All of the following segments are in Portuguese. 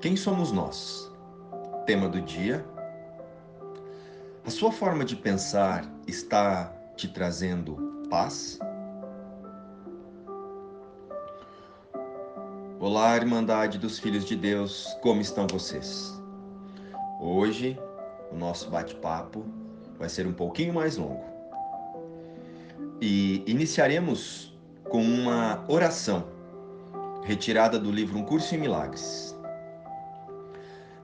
Quem somos nós? Tema do dia. A sua forma de pensar está te trazendo paz? Olá, Irmandade dos Filhos de Deus, como estão vocês? Hoje, o nosso bate-papo vai ser um pouquinho mais longo. E iniciaremos com uma oração retirada do livro Um Curso em Milagres.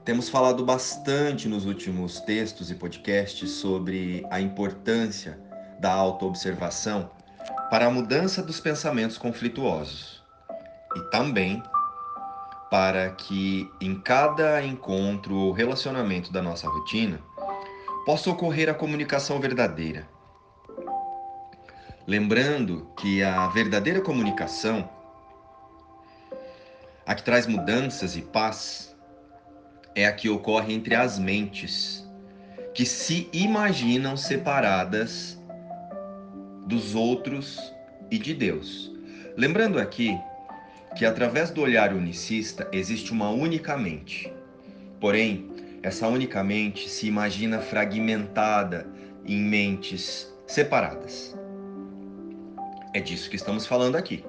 Temos falado bastante nos últimos textos e podcasts sobre a importância da autoobservação para a mudança dos pensamentos conflituosos e também para que em cada encontro ou relacionamento da nossa rotina possa ocorrer a comunicação verdadeira. Lembrando que a verdadeira comunicação, a que traz mudanças e paz, é a que ocorre entre as mentes que se imaginam separadas dos outros e de Deus. Lembrando aqui que através do olhar unicista existe uma única mente. Porém, essa única mente se imagina fragmentada em mentes separadas. É disso que estamos falando aqui.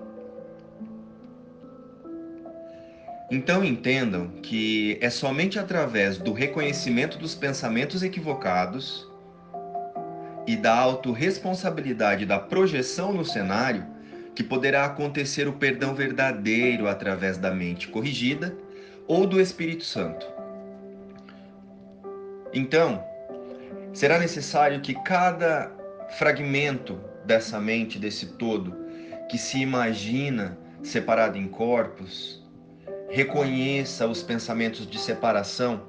Então entendam que é somente através do reconhecimento dos pensamentos equivocados e da autorresponsabilidade da projeção no cenário que poderá acontecer o perdão verdadeiro através da mente corrigida ou do Espírito Santo. Então, será necessário que cada fragmento dessa mente, desse todo, que se imagina separado em corpos, reconheça os pensamentos de separação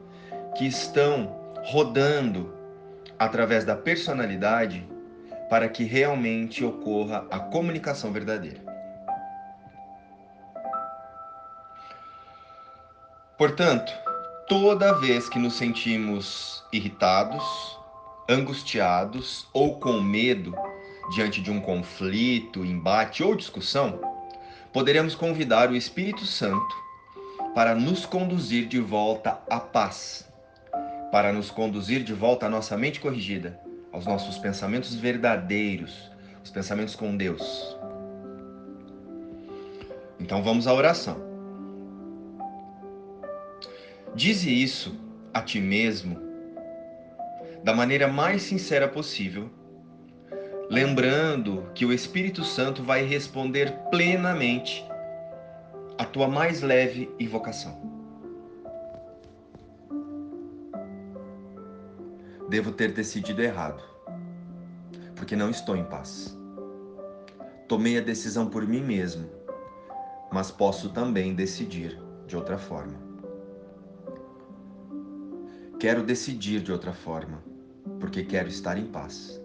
que estão rodando através da personalidade para que realmente ocorra a comunicação verdadeira. Portanto, toda vez que nos sentimos irritados, angustiados ou com medo diante de um conflito, embate ou discussão, poderemos convidar o Espírito Santo para nos conduzir de volta à paz, para nos conduzir de volta à nossa mente corrigida, aos nossos pensamentos verdadeiros, os pensamentos com Deus. Então vamos à oração. Dize isso a ti mesmo da maneira mais sincera possível, lembrando que o Espírito Santo vai responder plenamente a tua mais leve invocação. Devo ter decidido errado, porque não estou em paz. Tomei a decisão por mim mesmo, mas posso também decidir de outra forma. Quero decidir de outra forma, porque quero estar em paz.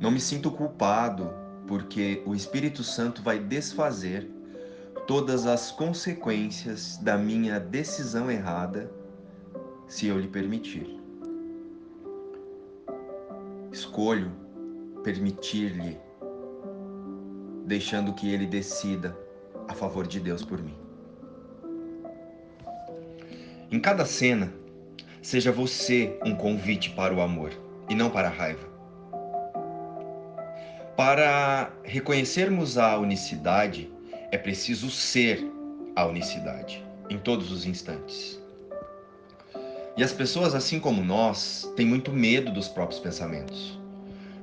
Não me sinto culpado, porque o Espírito Santo vai desfazer todas as consequências da minha decisão errada, se eu lhe permitir. Escolho permitir-lhe, deixando que ele decida a favor de Deus por mim. Em cada cena, seja você um convite para o amor e não para a raiva. Para reconhecermos a unicidade, é preciso ser a unicidade em todos os instantes. E as pessoas, assim como nós, têm muito medo dos próprios pensamentos.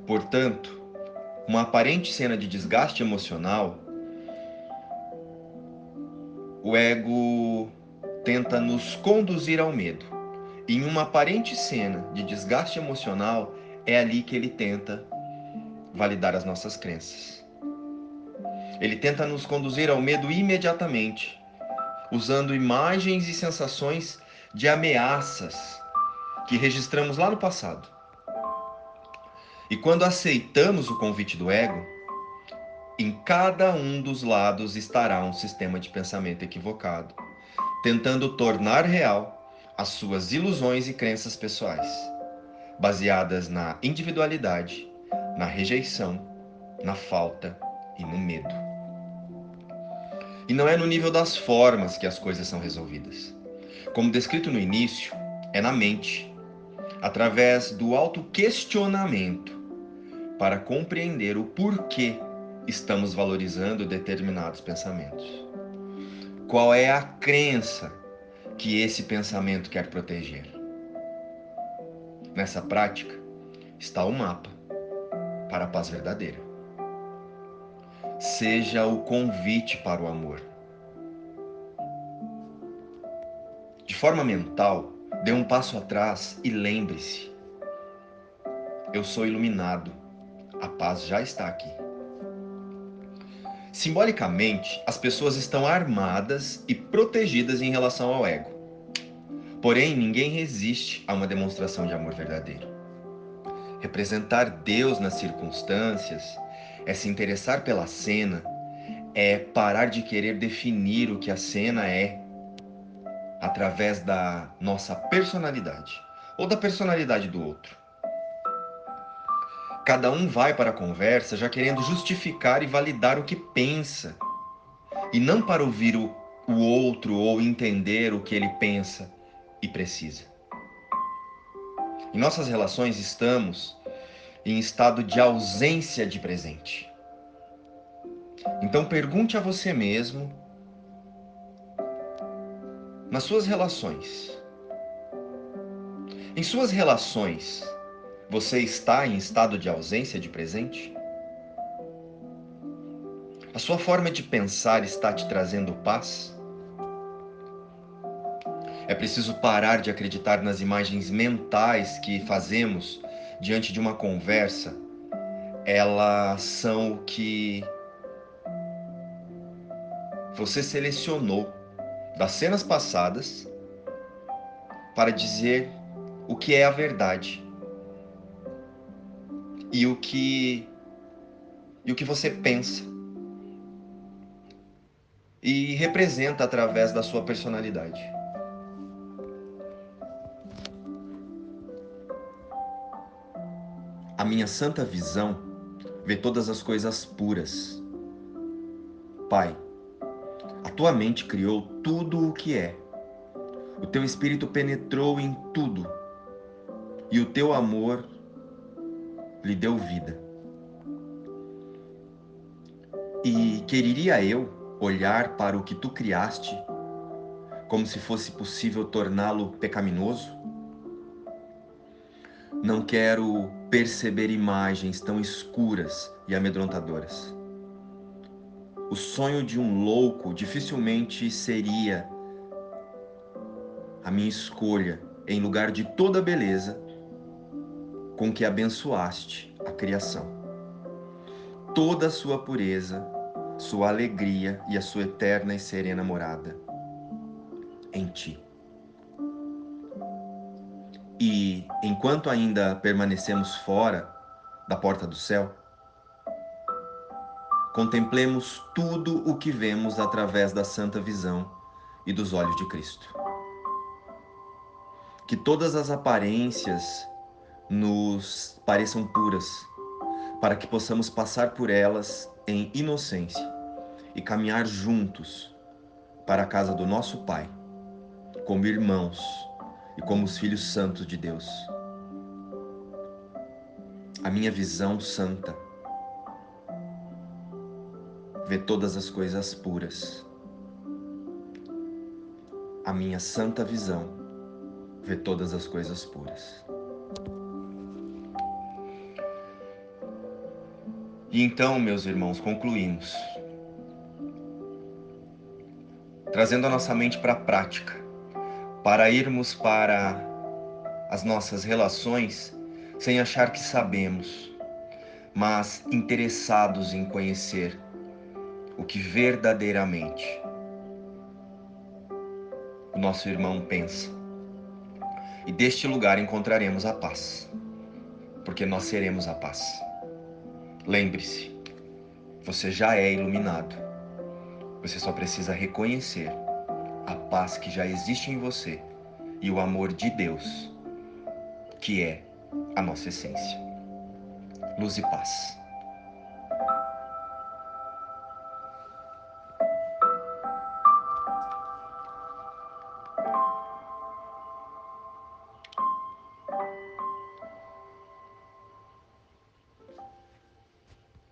Portanto, uma aparente cena de desgaste emocional, o ego tenta nos conduzir ao medo. Em uma aparente cena de desgaste emocional, é ali que ele tenta validar as nossas crenças. Ele tenta nos conduzir ao medo imediatamente, usando imagens e sensações de ameaças que registramos lá no passado. E quando aceitamos o convite do ego, em cada um dos lados estará um sistema de pensamento equivocado, tentando tornar real as suas ilusões e crenças pessoais, baseadas na individualidade, na rejeição, na falta e no medo. E não é no nível das formas que as coisas são resolvidas. Como descrito no início, é na mente, através do autoquestionamento, para compreender o porquê estamos valorizando determinados pensamentos. Qual é a crença que esse pensamento quer proteger? Nessa prática está o mapa para a paz verdadeira. Seja o convite para o amor. De forma mental, dê um passo atrás e lembre-se: eu sou iluminado, a paz já está aqui. Simbolicamente, as pessoas estão armadas e protegidas em relação ao ego. Porém, ninguém resiste a uma demonstração de amor verdadeiro. Representar Deus nas circunstâncias é se interessar pela cena, é parar de querer definir o que a cena é através da nossa personalidade ou da personalidade do outro. Cada um vai para a conversa já querendo justificar e validar o que pensa, e não para ouvir o, o outro ou entender o que ele pensa e precisa. Em nossas relações estamos em estado de ausência de presente. Então pergunte a você mesmo, nas suas relações, em suas relações, você está em estado de ausência de presente? A sua forma de pensar está te trazendo paz? É preciso parar de acreditar nas imagens mentais que fazemos diante de uma conversa. Elas são o que você selecionou das cenas passadas para dizer o que é a verdade e o que e o que você pensa e representa através da sua personalidade. A minha santa visão vê todas as coisas puras. Pai, a tua mente criou tudo o que é. O teu espírito penetrou em tudo. E o teu amor lhe deu vida. E quereria eu olhar para o que tu criaste como se fosse possível torná-lo pecaminoso? Não quero perceber imagens tão escuras e amedrontadoras. O sonho de um louco dificilmente seria a minha escolha em lugar de toda a beleza com que abençoaste a criação. Toda a sua pureza, sua alegria e a sua eterna e serena morada em ti. E enquanto ainda permanecemos fora da porta do céu, contemplemos tudo o que vemos através da santa visão e dos olhos de Cristo. Que todas as aparências nos pareçam puras, para que possamos passar por elas em inocência e caminhar juntos para a casa do nosso Pai, como irmãos e como os filhos santos de Deus. A minha visão santa vê todas as coisas puras. A minha santa visão vê todas as coisas puras. E então, meus irmãos, concluímos. Trazendo a nossa mente para a prática, para irmos para as nossas relações sem achar que sabemos, mas interessados em conhecer o que verdadeiramente o nosso irmão pensa. E deste lugar encontraremos a paz, porque nós seremos a paz. Lembre-se, você já é iluminado. Você só precisa reconhecer a paz que já existe em você e o amor de Deus, que é a nossa essência. Luz e paz.